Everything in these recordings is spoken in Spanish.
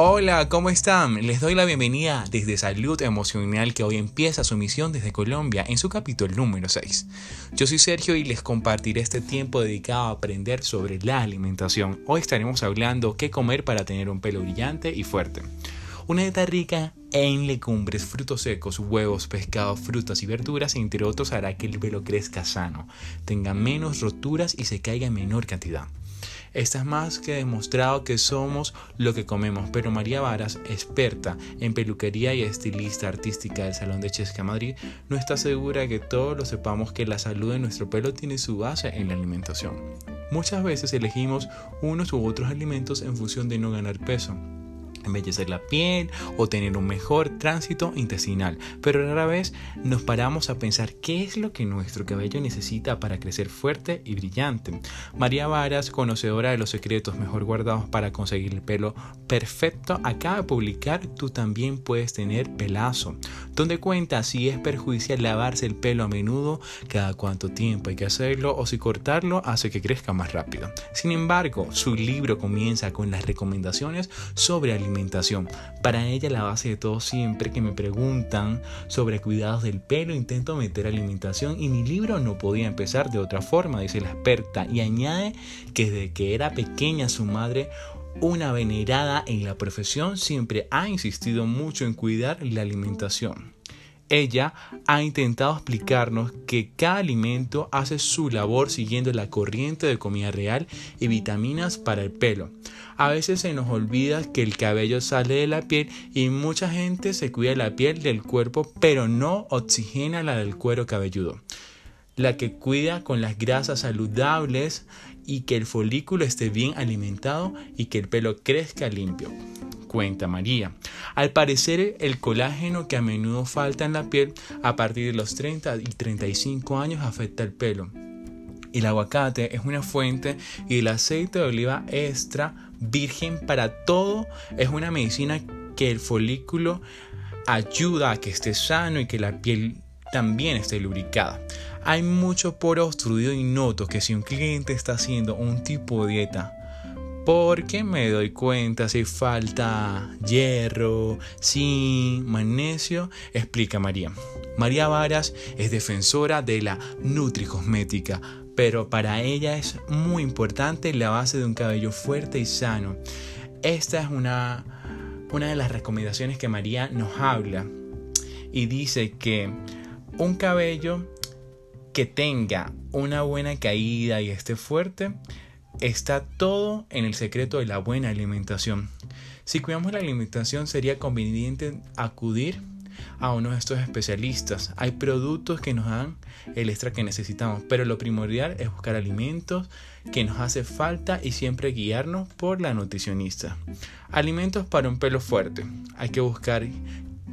Hola, ¿cómo están? Les doy la bienvenida desde Salud Emocional que hoy empieza su misión desde Colombia en su capítulo número 6. Yo soy Sergio y les compartiré este tiempo dedicado a aprender sobre la alimentación. Hoy estaremos hablando qué comer para tener un pelo brillante y fuerte. Una dieta rica en legumbres, frutos secos, huevos, pescados, frutas y verduras, entre otros, hará que el pelo crezca sano, tenga menos roturas y se caiga en menor cantidad. Está más que demostrado que somos lo que comemos, pero María Varas, experta en peluquería y estilista artística del Salón de Chesca Madrid, no está segura que todos lo sepamos que la salud de nuestro pelo tiene su base en la alimentación. Muchas veces elegimos unos u otros alimentos en función de no ganar peso embellecer la piel o tener un mejor tránsito intestinal, pero rara vez nos paramos a pensar qué es lo que nuestro cabello necesita para crecer fuerte y brillante. María Varas, conocedora de los secretos mejor guardados para conseguir el pelo perfecto, acaba de publicar Tú también puedes tener pelazo, donde cuenta si es perjudicial lavarse el pelo a menudo, cada cuánto tiempo hay que hacerlo o si cortarlo hace que crezca más rápido. Sin embargo, su libro comienza con las recomendaciones sobre alimentación para ella la base de todo siempre que me preguntan sobre cuidados del pelo intento meter alimentación y mi libro no podía empezar de otra forma, dice la experta y añade que desde que era pequeña su madre una venerada en la profesión siempre ha insistido mucho en cuidar la alimentación. Ella ha intentado explicarnos que cada alimento hace su labor siguiendo la corriente de comida real y vitaminas para el pelo. A veces se nos olvida que el cabello sale de la piel y mucha gente se cuida la piel del cuerpo pero no oxigena la del cuero cabelludo. La que cuida con las grasas saludables y que el folículo esté bien alimentado y que el pelo crezca limpio cuenta María. Al parecer, el colágeno que a menudo falta en la piel a partir de los 30 y 35 años afecta el pelo. El aguacate es una fuente y el aceite de oliva extra virgen para todo es una medicina que el folículo ayuda a que esté sano y que la piel también esté lubricada. Hay mucho poro obstruido y noto que si un cliente está haciendo un tipo de dieta porque me doy cuenta si falta hierro, zinc, magnesio, explica María. María Varas es defensora de la nutricosmética, pero para ella es muy importante la base de un cabello fuerte y sano. Esta es una, una de las recomendaciones que María nos habla y dice que un cabello que tenga una buena caída y esté fuerte Está todo en el secreto de la buena alimentación. Si cuidamos la alimentación sería conveniente acudir a uno de estos especialistas. Hay productos que nos dan el extra que necesitamos, pero lo primordial es buscar alimentos que nos hace falta y siempre guiarnos por la nutricionista. Alimentos para un pelo fuerte. Hay que buscar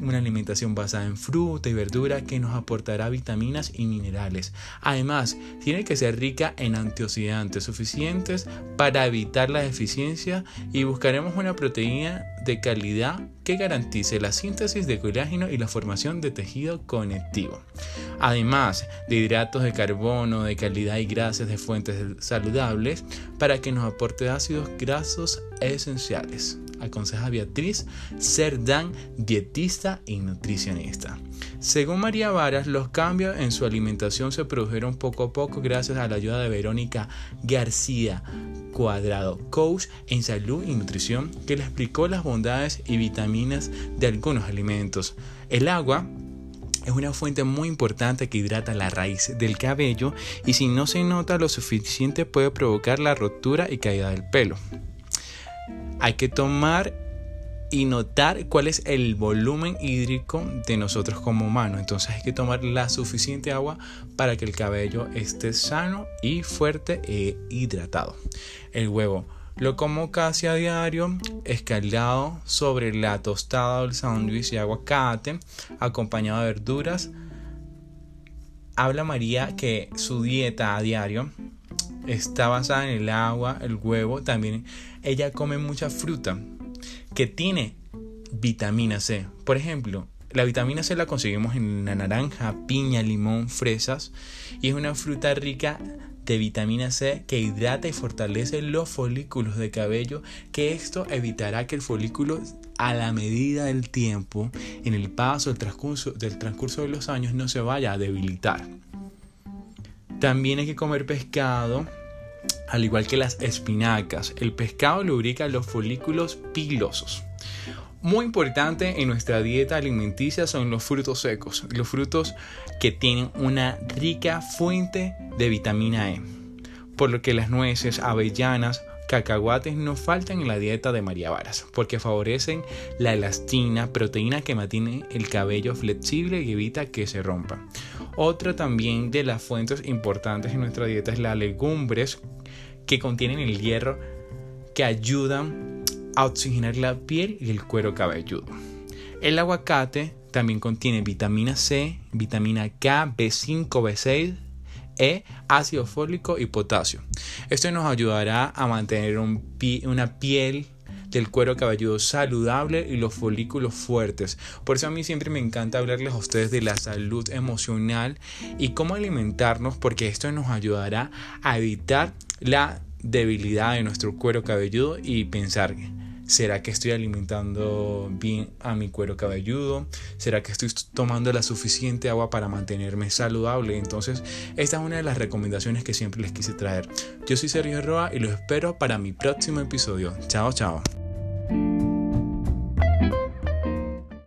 una alimentación basada en fruta y verdura que nos aportará vitaminas y minerales. Además, tiene que ser rica en antioxidantes suficientes para evitar la deficiencia y buscaremos una proteína de calidad que garantice la síntesis de colágeno y la formación de tejido conectivo. Además de hidratos de carbono de calidad y grasas de fuentes saludables para que nos aporte ácidos grasos esenciales aconseja Beatriz Cerdán, dietista y nutricionista. Según María Varas, los cambios en su alimentación se produjeron poco a poco gracias a la ayuda de Verónica García Cuadrado, coach en salud y nutrición, que le explicó las bondades y vitaminas de algunos alimentos. El agua es una fuente muy importante que hidrata la raíz del cabello y si no se nota lo suficiente puede provocar la rotura y caída del pelo hay que tomar y notar cuál es el volumen hídrico de nosotros como humanos. Entonces hay que tomar la suficiente agua para que el cabello esté sano y fuerte e hidratado. El huevo lo como casi a diario, escaldado sobre la tostada del sándwich y aguacate, acompañado de verduras. Habla María que su dieta a diario está basada en el agua, el huevo, también ella come mucha fruta que tiene vitamina C. Por ejemplo, la vitamina C la conseguimos en la naranja, piña, limón, fresas y es una fruta rica de vitamina C que hidrata y fortalece los folículos de cabello, que esto evitará que el folículo a la medida del tiempo, en el paso del transcurso, del transcurso de los años, no se vaya a debilitar. También hay que comer pescado, al igual que las espinacas. El pescado lubrica los folículos pilosos. Muy importante en nuestra dieta alimenticia son los frutos secos, los frutos que tienen una rica fuente de vitamina E, por lo que las nueces, avellanas, cacahuates no faltan en la dieta de María Varas, porque favorecen la elastina, proteína que mantiene el cabello flexible y evita que se rompa. Otra también de las fuentes importantes en nuestra dieta es las legumbres que contienen el hierro que ayudan a oxigenar la piel y el cuero cabelludo. El aguacate también contiene vitamina C, vitamina K, B5, B6, E, ácido fólico y potasio. Esto nos ayudará a mantener una piel del cuero cabelludo saludable y los folículos fuertes. Por eso a mí siempre me encanta hablarles a ustedes de la salud emocional y cómo alimentarnos porque esto nos ayudará a evitar la debilidad de nuestro cuero cabelludo y pensar ¿Será que estoy alimentando bien a mi cuero cabelludo? ¿Será que estoy tomando la suficiente agua para mantenerme saludable? Entonces, esta es una de las recomendaciones que siempre les quise traer. Yo soy Sergio Roa y los espero para mi próximo episodio. Chao, chao.